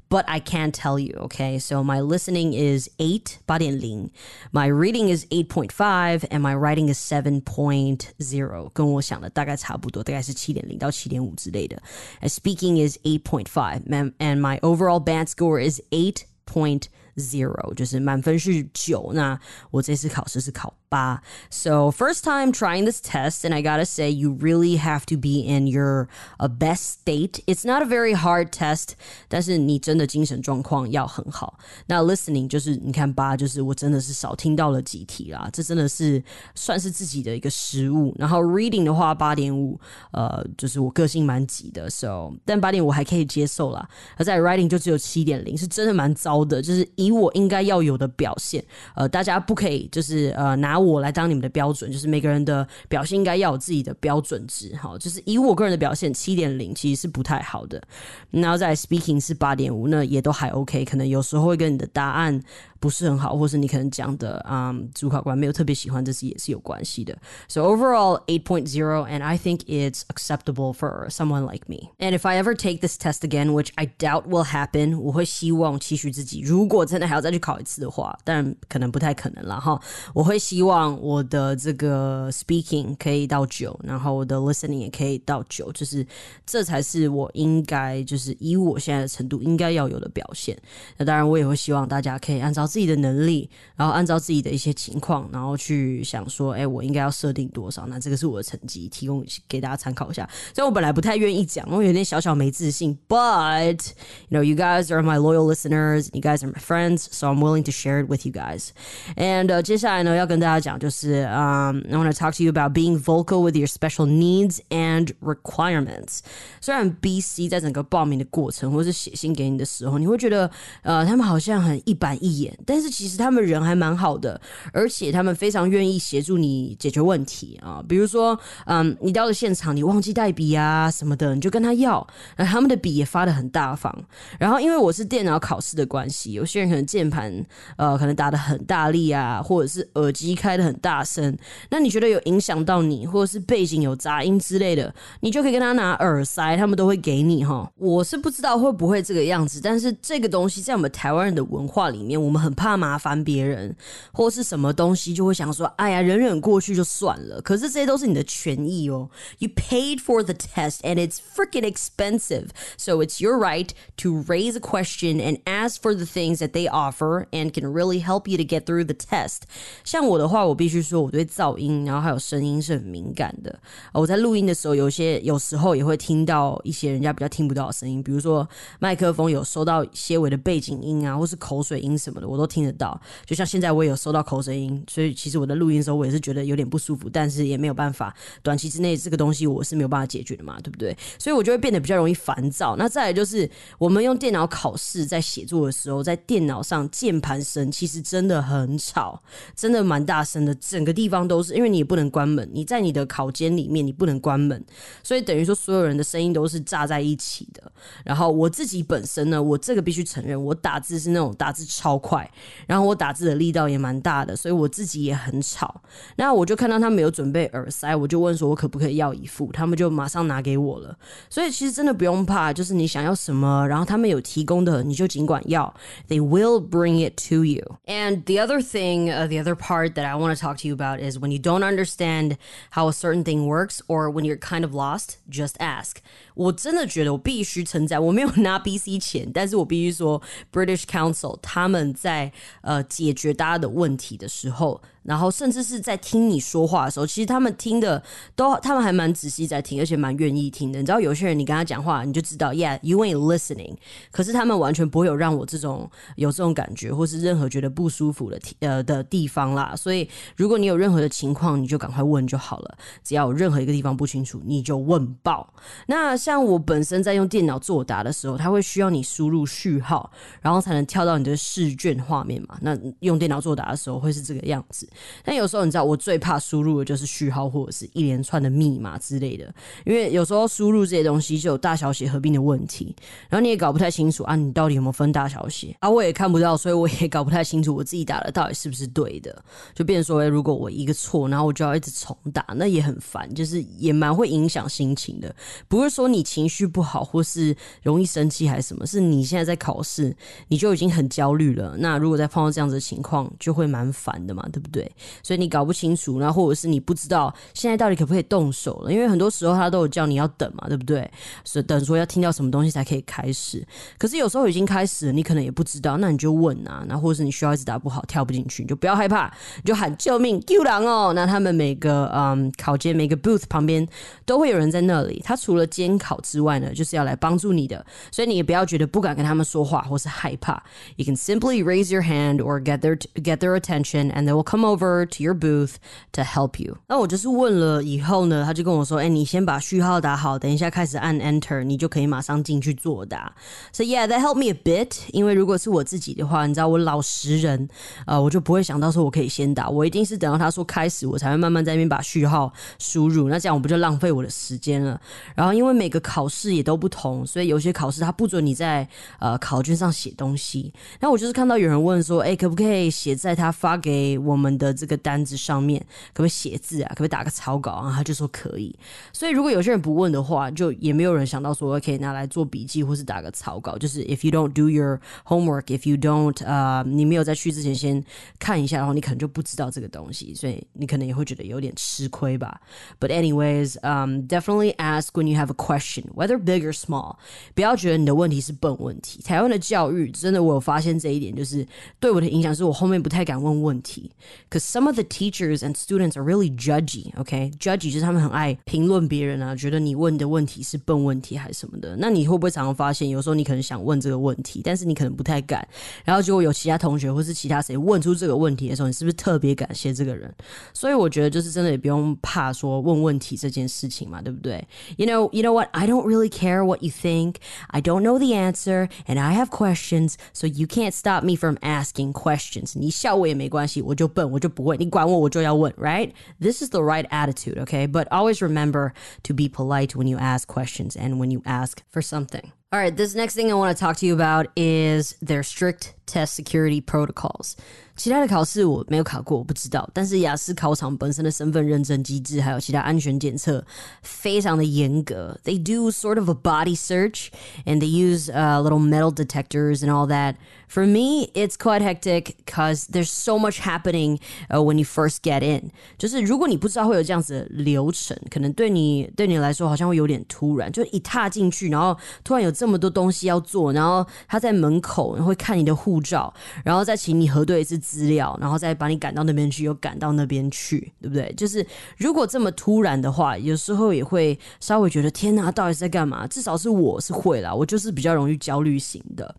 but I can tell you, okay? So my listening is 8, 8.0. My reading is 8.5 and my writing is 7.0. 跟我想的大概差不多，大概是7.0到7.5之类的. And speaking is 8.5 and my overall band score is 8.0. Zero 就是满分是九，那我这次考试是考 八。So first time trying this test, and I gotta say, you really have to be in your a best state. It's not a very hard test，但是你真的精神状况要很好。那 listening 就是你看八，就是我真的是少听到了几题啦，这真的是算是自己的一个失误。然后 reading 的话八点五，呃，就是我个性蛮急的，so 但八点五还可以接受啦。而在 writing 就只有七点零，是真的蛮糟的，就是一。以我应该要有的表现，呃，大家不可以就是呃拿 我来当你们的标准，就是每个人的表现应该要有自己的标准值。好，就是以我个人的表现，七点零其实是不太好的。然后在 speaking 是八点五，那也都还 OK。可能有时候会跟你的答案。不是很好，或是你可能讲的啊、um, 主考官没有特别喜欢，这是也是有关系的。So overall, 8.0, and I think it's acceptable for someone like me. And if I ever take this test again, which I doubt will happen, 我会希望期许自己，如果真的还要再去考一次的话，但可能不太可能了哈。我会希望我的这个 speaking 可以到九，然后我的 listening 也可以到九，就是这才是我应该就是以我现在的程度应该要有的表现。那当然，我也会希望大家可以按照自己的能力，然后按照自己的一些情况，然后去想说，哎，我应该要设定多少？那这个是我的成绩，提供给大家参考一下。所以我本来不太愿意讲，我有点小小没自信。But you know, you guys are my loyal listeners, you guys are my friends, so I'm willing to share it with you guys. And、uh, 接下来呢，要跟大家讲就是，嗯、um,，I want to talk to you about being vocal with your special needs and requirements. 虽然 BC 在整个报名的过程或是写信给你的时候，你会觉得，呃，他们好像很一板一眼。 但是其实他们人还蛮好的，而且他们非常愿意协助你解决问题啊。比如说，嗯，你到了现场，你忘记带笔啊什么的，你就跟他要，那他们的笔也发的很大方。然后因为我是电脑考试的关系，有些人可能键盘呃可能打的很大力啊，或者是耳机开的很大声，那你觉得有影响到你，或者是背景有杂音之类的，你就可以跟他拿耳塞，他们都会给你哈。我是不知道会不会这个样子，但是这个东西在我们台湾人的文化里面，我们很。很怕麻烦别人，或是什么东西，就会想说：“哎呀，忍忍过去就算了。”可是这些都是你的权益哦。You paid for the test, and it's freaking expensive, so it's your right to raise a question and ask for the things that they offer and can really help you to get through the test. 像我的话，我必须说，我对噪音，然后还有声音是很敏感的。我在录音的时候，有些有时候也会听到一些人家比较听不到的声音，比如说麦克风有收到些微的背景音啊，或是口水音什么的，我。 都听得到，就像现在我也有收到口声音，所以其实我的录音的时候我也是觉得有点不舒服，但是也没有办法，短期之内这个东西我是没有办法解决的嘛，对不对？所以我就会变得比较容易烦躁。那再来就是我们用电脑考试在写作的时候，在电脑上键盘声其实真的很吵，真的蛮大声的，整个地方都是，因为你也不能关门，你在你的考间里面你不能关门，所以等于说所有人的声音都是炸在一起的。然后我自己本身呢，我这个必须承认，我打字是那种打字超快。然后我打字的力道也蛮大的，所以我自己也很吵。那我就看到他们有准备耳塞，我就问说：“我可不可以要一副？”他们就马上拿给我了。所以其实真的不用怕，就是你想要什么，然后他们有提供的，你就尽管要。They will bring it to you. And the other thing, uh, the other part that I want to talk to you about is when you don't understand how a certain thing works, or when you're kind of lost, just ask. 我真的觉得我必须称赞，我没有拿 BC 钱，但是我必须说 British Council 他们在 在呃解决大家的问题的时候。然后甚至是在听你说话的时候，其实他们听的都，他们还蛮仔细在听，而且蛮愿意听的。你知道，有些人你跟他讲话，你就知道，Yeah，you ain't listening。可是他们完全不会有让我这种有这种感觉，或是任何觉得不舒服的呃的地方啦。所以，如果你有任何的情况，你就赶快问就好了。只要有任何一个地方不清楚，你就问报。那像我本身在用电脑作答的时候，它会需要你输入序号，然后才能跳到你的试卷画面嘛。那用电脑作答的时候会是这个样子。但有时候你知道，我最怕输入的就是序号或者是一连串的密码之类的，因为有时候输入这些东西就有大小写合并的问题，然后你也搞不太清楚啊，你到底有没有分大小写啊？我也看不到，所以我也搞不太清楚我自己打的到底是不是对的，就变成说，如果我一个错，然后我就要一直重打，那也很烦，就是也蛮会影响心情的。不是说你情绪不好或是容易生气还是什么，是你现在在考试，你就已经很焦虑了。那如果再碰到这样子的情况，就会蛮烦的嘛，对不对？所以你搞不清楚，然后或者是你不知道现在到底可不可以动手了，因为很多时候他都有叫你要等嘛，对不对？所以等说要听到什么东西才可以开始。可是有时候已经开始了，你可能也不知道，那你就问啊，那或者是你需要一直打不好跳不进去，你就不要害怕，你就喊救命救狼哦。那他们每个嗯考监每个 booth 旁边都会有人在那里，他除了监考之外呢，就是要来帮助你的，所以你也不要觉得不敢跟他们说话或是害怕。You can simply raise your hand or get their get their attention and they will come over to your booth to help you。那我就是问了以后呢，他就跟我说，哎，你先把序号打好，等一下开始按 Enter，你就可以马上进去作答。So yeah, that helped me a bit。因为如果是我自己的话，你知道我老实人，呃，我就不会想到说我可以先打，我一定是等到他说开始，我才会慢慢在那边把序号输入。那这样我不就浪费我的时间了？然后因为每个考试也都不同，所以有些考试它不准你在呃考卷上写东西。那我就是看到有人问说，哎，可不可以写在他发给我们的这个单子上面？可不可以写字啊？可不可以打个草稿啊？他就说可以。所以如果有些人不问的话，就也没有人想到说可以拿来做笔记或是打个草稿。就是 if you don't do your homework, if you don't 呃，你没有在去之前先看一下，然后你可能就不知道这个东西，所以你可能也会觉得有点吃亏吧。But anyways, um, definitely ask when you have a question, whether big or small。不要觉得你的问题是笨问题。台湾的教育真的，我有发现这一点，就是对我的影响是我后面不太敢问问题。Cause some of the teachers and students are really judgy, okay? Judgy 就是他们很爱评论别人啊，觉得你问的问题是笨问题还是什么的。那你会不会常常发现，有时候你可能想问这个问题，但是你可能不太敢。然后结果有其他同学或是其他谁问出这个问题的时候，你是不是特别感谢这个人？所以我觉得就是真的也不用怕说问问题这件事情嘛，对不对？You know, you know what? I don't really care what you think. I don't know the answer, and I have questions, so you can't stop me from asking questions. 你笑我也没关系，我就笨，我 就不会，你管我，我就要问，right? This is the right attitude, okay? But always remember to be polite when you ask questions and when you ask for something. All right, this next thing I want to talk to you about is their strict test security protocols. 其他的考试我没有考过，我不知道。但是雅思考场本身的身份认证机制，还有其他安全检测，非常的严格。They do sort of a body search, and they use uh, little metal detectors and all that. For me, it's quite hectic because there's so much happening uh, when you first get in. 就是如果你不知道会有这样子的流程，可能对你对你来说好像会有点突然。就一踏进去，然后突然有这么多东西要做，然后他在门口会看你的护照，然后再请你核对一次。 资料，然后再把你赶到那边去，又赶到那边去，对不对？就是如果这么突然的话，有时候也会稍微觉得天哪，到底是在干嘛？至少是我是会啦，我就是比较容易焦虑型的。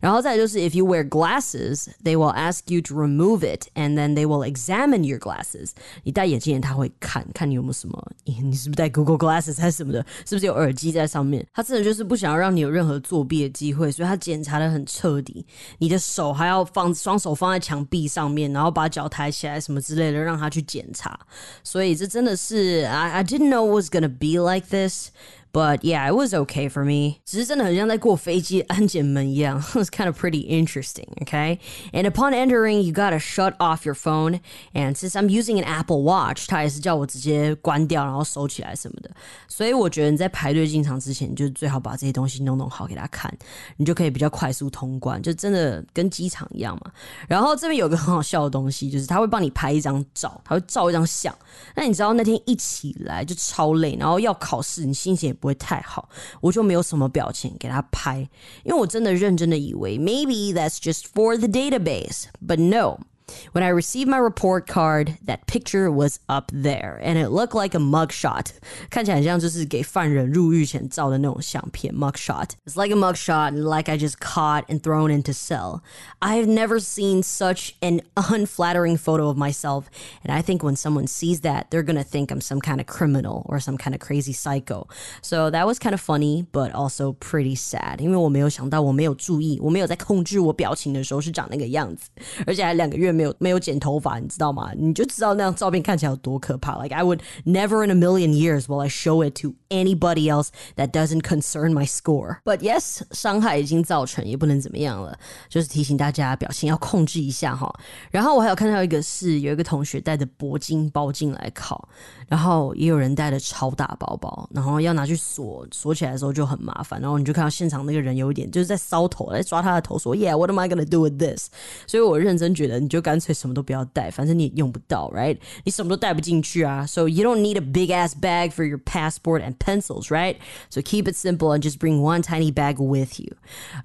然后再就是，if you wear glasses, they will ask you to remove it, and then they will examine your glasses。你戴眼镜，他会看看你有没有什么，你是不是戴 Google Glasses 还是什么的？是不是有耳机在上面？他真的就是不想要让你有任何作弊的机会，所以他检查的很彻底。你的手还要放双手放在墙。壁上面，然后把脚抬起来什么之类的，让他去检查。所以这真的是，I I didn't know was gonna be like this。But yeah, it was okay for me. 只是真的很像在过飞机安检门一样. it was kind of pretty interesting, okay? And upon entering, you gotta shut off your phone. And since I'm using an Apple Watch，它也是叫我直接关掉，然后收起来什么的。所以我觉得你在排队进场之前，就最好把这些东西弄弄好给他看，你就可以比较快速通关，就真的跟机场一样嘛。然后这边有个很好笑的东西，就是他会帮你拍一张照，他会照一张相。那你知道那天一起来就超累，然后要考试，你心情也不会太好，我就没有什么表情给他拍，因为我真的认真的以为 maybe that's just for the database, but no. When I received my report card, that picture was up there, and it looked like a mugshot. 看起来像就是给犯人入狱前照的那种相片 mugshot. It's like a mugshot, like I just caught and thrown into cell. I've never seen such an unflattering photo of myself, and I think when someone sees that, they're gonna think I'm some kind of criminal or some kind of crazy psycho. So that was kind of funny, but also pretty sad. 因为我没有想到，我没有注意，我没有在控制我表情的时候是长那个样子，而且还两个月。 没有没有剪头发，你知道吗？你就知道那张照片看起来有多可怕。Like I would never in a million years will I show it to anybody else that doesn't concern my score. But yes，伤害已经造成，也不能怎么样了。就是提醒大家表情要控制一下哈。然后我还有看到一个是有一个同学带着铂金包进来考，然后也有人带着超大包包，然后要拿去锁锁起来的时候就很麻烦。然后你就看到现场那个人有一点就是在搔头，在抓他的头，说 Yeah，what am I gonna do with this？所以我认真觉得你就。干脆什么都不要带，反正你也用不到，right？你什么都带不进去啊。So you don't need a big ass bag for your passport and pencils, right? So keep it simple and just bring one tiny bag with you.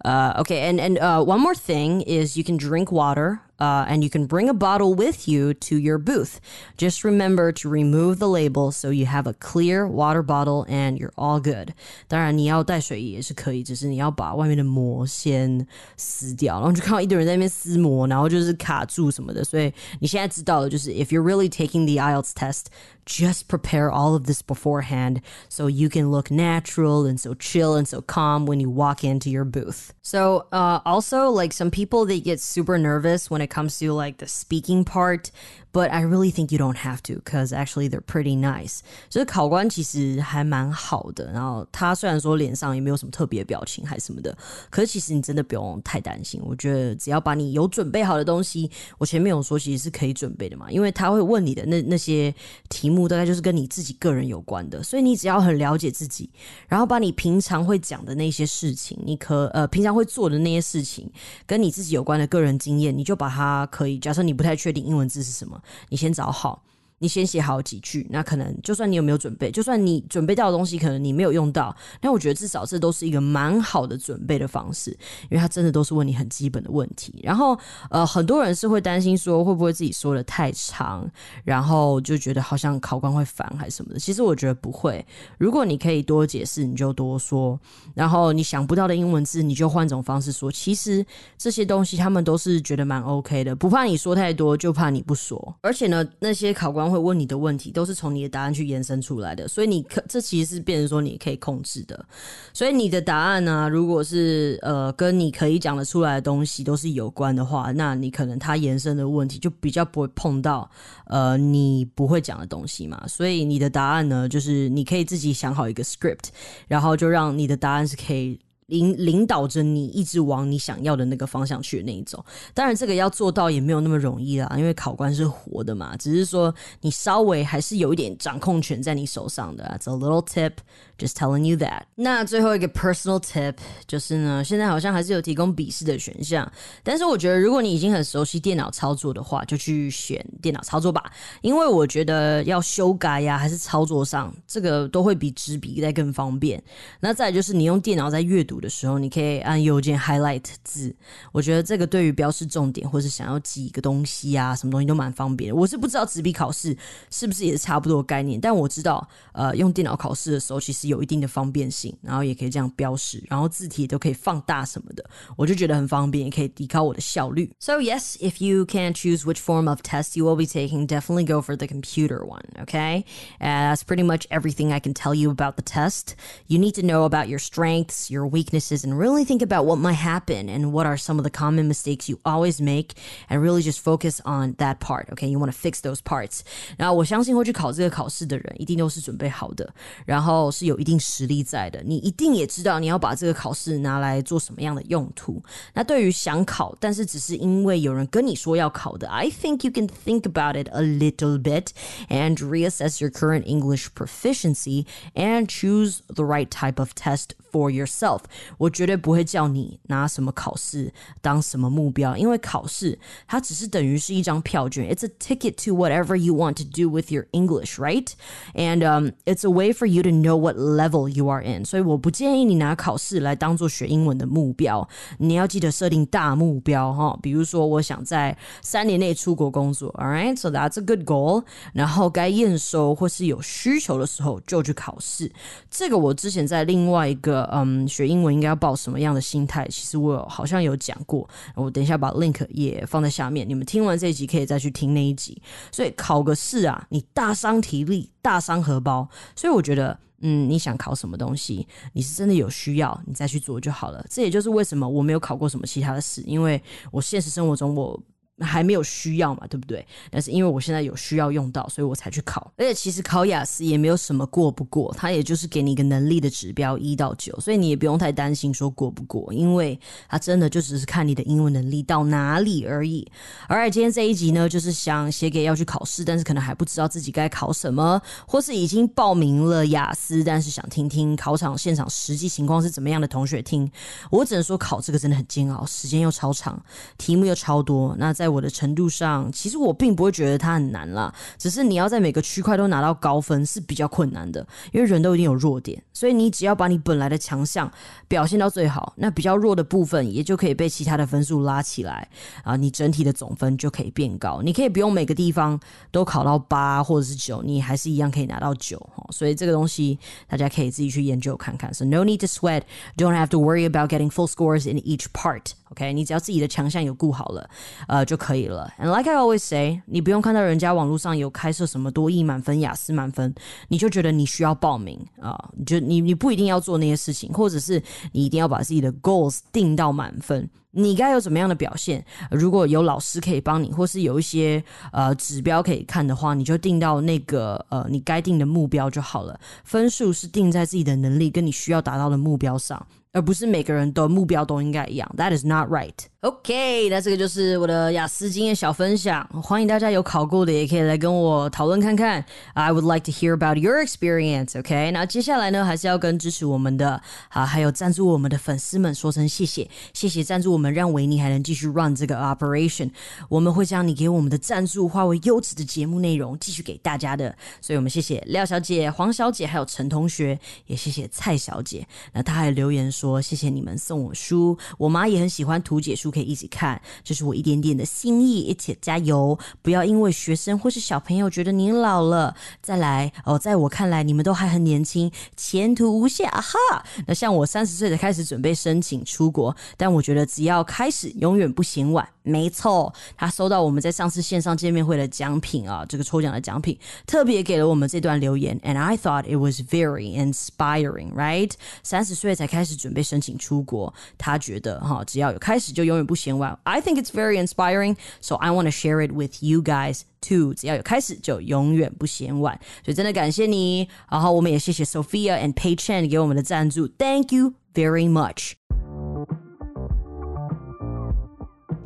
Uh, okay, and and uh, one more thing is you can drink water uh, and you can bring a bottle with you to your booth. Just remember to remove the label so you have a clear water bottle and you're all good. 当然，你要带水也是可以，只是你要把外面的膜先撕掉。然后就看到一堆人在那边撕膜，然后就是卡住什么的。所以你现在知道了，就是 if you're really taking the IELTS test, just prepare all of this beforehand so you can look natural and so chill and so calm when you walk into your booth. So, uh, also, like some people, they get super nervous when it comes to like the speaking part, but I really think you don't have to because actually they're pretty nice. 就是考官其实还蛮好的，然后他虽然说脸上也没有什么特别的表情还是什么的，可是其实你真的不用太担心。我觉得只要把你有准备好的东西，我前面有说其实是可以准备的嘛，因为他会问你的那那些题目大概就是跟你自己个人有关的，所以你只要很了解自己，然后把你平常会讲的那些事情，你可呃平常会做的那些事情，跟你自己有关的个人经验，你就把它可以。假设你不太确定英文字是什么。你先找好。你先写好几句，那可能就算你有没有准备，就算你准备到的东西可能你没有用到，那我觉得至少这都是一个蛮好的准备的方式，因为他真的都是问你很基本的问题。然后呃，很多人是会担心说会不会自己说的太长，然后就觉得好像考官会烦还是什么的。其实我觉得不会，如果你可以多解释，你就多说。然后你想不到的英文字，你就换种方式说。其实这些东西他们都是觉得蛮 OK 的，不怕你说太多，就怕你不说。而且呢，那些考官。会问你的问题都是从你的答案去延伸出来的，所以你可这其实是变成说你可以控制的。所以你的答案呢，如果是呃跟你可以讲得出来的东西都是有关的话，那你可能它延伸的问题就比较不会碰到呃你不会讲的东西嘛。所以你的答案呢，就是你可以自己想好一个 script，然后就让你的答案是可以。领领导着你一直往你想要的那个方向去的那一种，当然这个要做到也没有那么容易啦，因为考官是活的嘛，只是说你稍微还是有一点掌控权在你手上的。It's a little tip, just telling you that。那最后一个 personal tip 就是呢，现在好像还是有提供笔试的选项，但是我觉得如果你已经很熟悉电脑操作的话，就去选电脑操作吧，因为我觉得要修改呀，还是操作上，这个都会比纸笔再更方便。那再就是你用电脑在阅读。的时候，你可以按右键 highlight 字。我觉得这个对于标示重点或是想要记一个东西啊，什么东西都蛮方便的。我是不知道纸笔考试是不是也是差不多的概念，但我知道，呃，用电脑考试的时候其实有一定的方便性，然后也可以这样标示，然后字体都可以放大什么的，我就觉得很方便，也可以提高我的效率。So yes, if you can choose which form of test you will be taking, definitely go for the computer one. Okay, and that's pretty much everything I can tell you about the test. You need to know about your strengths, your weaknesses weaknesses and really think about what might happen and what are some of the common mistakes you always make and really just focus on that part. Okay, you want to fix those parts. 然后我相信会去考这个考试的人，一定都是准备好的，然后是有一定实力在的。你一定也知道你要把这个考试拿来做什么样的用途。那对于想考，但是只是因为有人跟你说要考的，I think you can think about it a little bit and reassess your current English proficiency and choose the right type of test for yourself. 我绝对不会叫你拿什么考试当什么目标，因为考试它只是等于是一张票券。It's a ticket to whatever you want to do with your English, right? And um, it's a way for you to know what level you are in. 所以我不建议你拿考试来当做学英文的目标。你要记得设定大目标哈，比如说我想在三年内出国工作，All right, so that's a good goal. 然后该验收或是有需求的时候就去考试。这个我之前在另外一个嗯学英我。应该要抱什么样的心态？其实我好像有讲过，我等一下把 link 也放在下面，你们听完这一集可以再去听那一集。所以考个试啊，你大伤体力，大伤荷包。所以我觉得，嗯，你想考什么东西，你是真的有需要，你再去做就好了。这也就是为什么我没有考过什么其他的试，因为我现实生活中我。还没有需要嘛，对不对？但是因为我现在有需要用到，所以我才去考。而且其实考雅思也没有什么过不过，它也就是给你一个能力的指标一到九，所以你也不用太担心说过不过，因为它真的就只是看你的英文能力到哪里而已。而今天这一集呢，就是想写给要去考试，但是可能还不知道自己该考什么，或是已经报名了雅思，但是想听听考场现场实际情况是怎么样的同学听。我只能说考这个真的很煎熬，时间又超长，题目又超多。那在在我的程度上，其实我并不会觉得它很难啦。只是你要在每个区块都拿到高分是比较困难的，因为人都一定有弱点，所以你只要把你本来的强项表现到最好，那比较弱的部分也就可以被其他的分数拉起来啊，你整体的总分就可以变高。你可以不用每个地方都考到八或者是九，你还是一样可以拿到九。所以这个东西大家可以自己去研究看看。So no need to sweat, don't have to worry about getting full scores in each part. OK，你只要自己的强项有顾好了，呃就可以了。And like I always say，你不用看到人家网络上有开设什么多益满分、雅思满分，你就觉得你需要报名啊？你就你你不一定要做那些事情，或者是你一定要把自己的 goals 定到满分。你该有怎么样的表现？如果有老师可以帮你，或是有一些呃指标可以看的话，你就定到那个呃你该定的目标就好了。分数是定在自己的能力跟你需要达到的目标上。而不是每个人的目标都应该一样。That is not right. OK，那这个就是我的雅思经验小分享。欢迎大家有考过的也可以来跟我讨论看看。I would like to hear about your experience. OK，那接下来呢，还是要跟支持我们的啊，还有赞助我们的粉丝们说声谢谢，谢谢赞助我们，让维尼还能继续 run 这个 operation。我们会将你给我们的赞助化为优质的节目内容，继续给大家的。所以我们谢谢廖小姐、黄小姐还有陈同学，也谢谢蔡小姐。那她还留言说说谢谢你们送我书，我妈也很喜欢图解书。可以一起看，这是我一点点的心意，一起加油！不要因为学生或是小朋友觉得您老了再来哦，在我看来，你们都还很年轻，前途无限啊哈！那像我三十岁的开始准备申请出国，但我觉得只要开始，永远不嫌晚。没错，他收到我们在上次线上见面会的奖品啊，这个抽奖的奖品，特别给了我们这段留言，and I thought it was very inspiring, right？三十岁才开始准备申请出国，他觉得哈，只要有开始就永远不嫌晚。I think it's very inspiring, so I want to share it with you guys too。只要有开始就永远不嫌晚，所以真的感谢你。然后我们也谢谢 Sophia and Pei Chen 给我们的赞助，Thank you very much。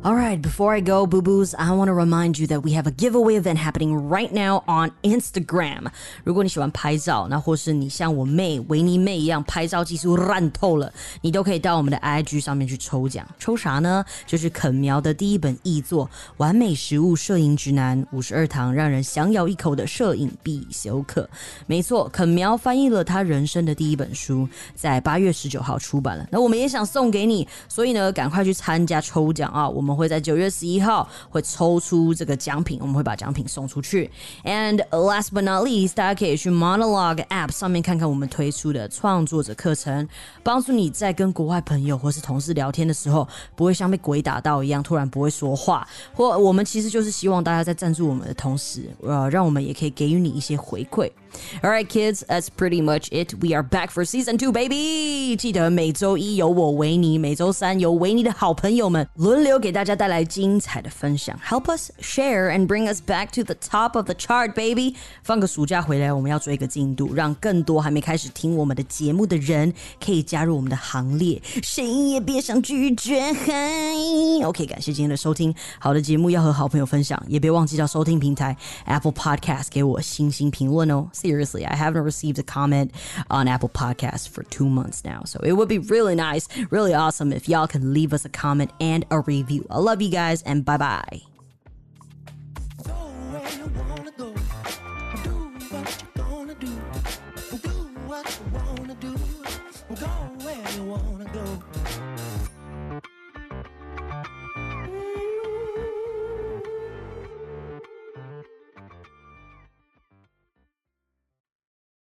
All right, before I go, boo boos, I want to remind you that we have a giveaway event happening right now on Instagram. 如果你喜欢拍照，那或是你像我妹维尼妹一样拍照技术烂透了，你都可以到我们的 IG 上面去抽奖。抽啥呢？就是肯苗的第一本译作《完美食物摄影指南》五十二堂让人想咬一口的摄影必修课。没错，肯苗翻译了他人生的第一本书，在八月十九号出版了。那我们也想送给你，所以呢，赶快去参加抽奖啊！我们。我们会在九月十一号会抽出这个奖品，我们会把奖品送出去。And last but not least，大家可以去 Monologue App 上面看看我们推出的创作者课程，帮助你在跟国外朋友或是同事聊天的时候，不会像被鬼打到一样突然不会说话。或我们其实就是希望大家在赞助我们的同时，呃，让我们也可以给予你一些回馈。All right, kids, that's pretty much it. We are back for season two, baby. 记得每周一有我维尼，每周三有维尼的好朋友们轮流给大家带来精彩的分享。Help us share and bring us back to the top of the chart, baby. 放个暑假回来，我们要追个进度，让更多还没开始听我们的节目的人可以加入我们的行列。谁也别想拒绝。OK，感谢今天的收听。好的节目要和好朋友分享，也别忘记到收听平台 Apple Podcast 给我星星评论哦。 Seriously, I haven't received a comment on Apple Podcasts for two months now. So it would be really nice, really awesome if y'all can leave us a comment and a review. I love you guys and bye bye.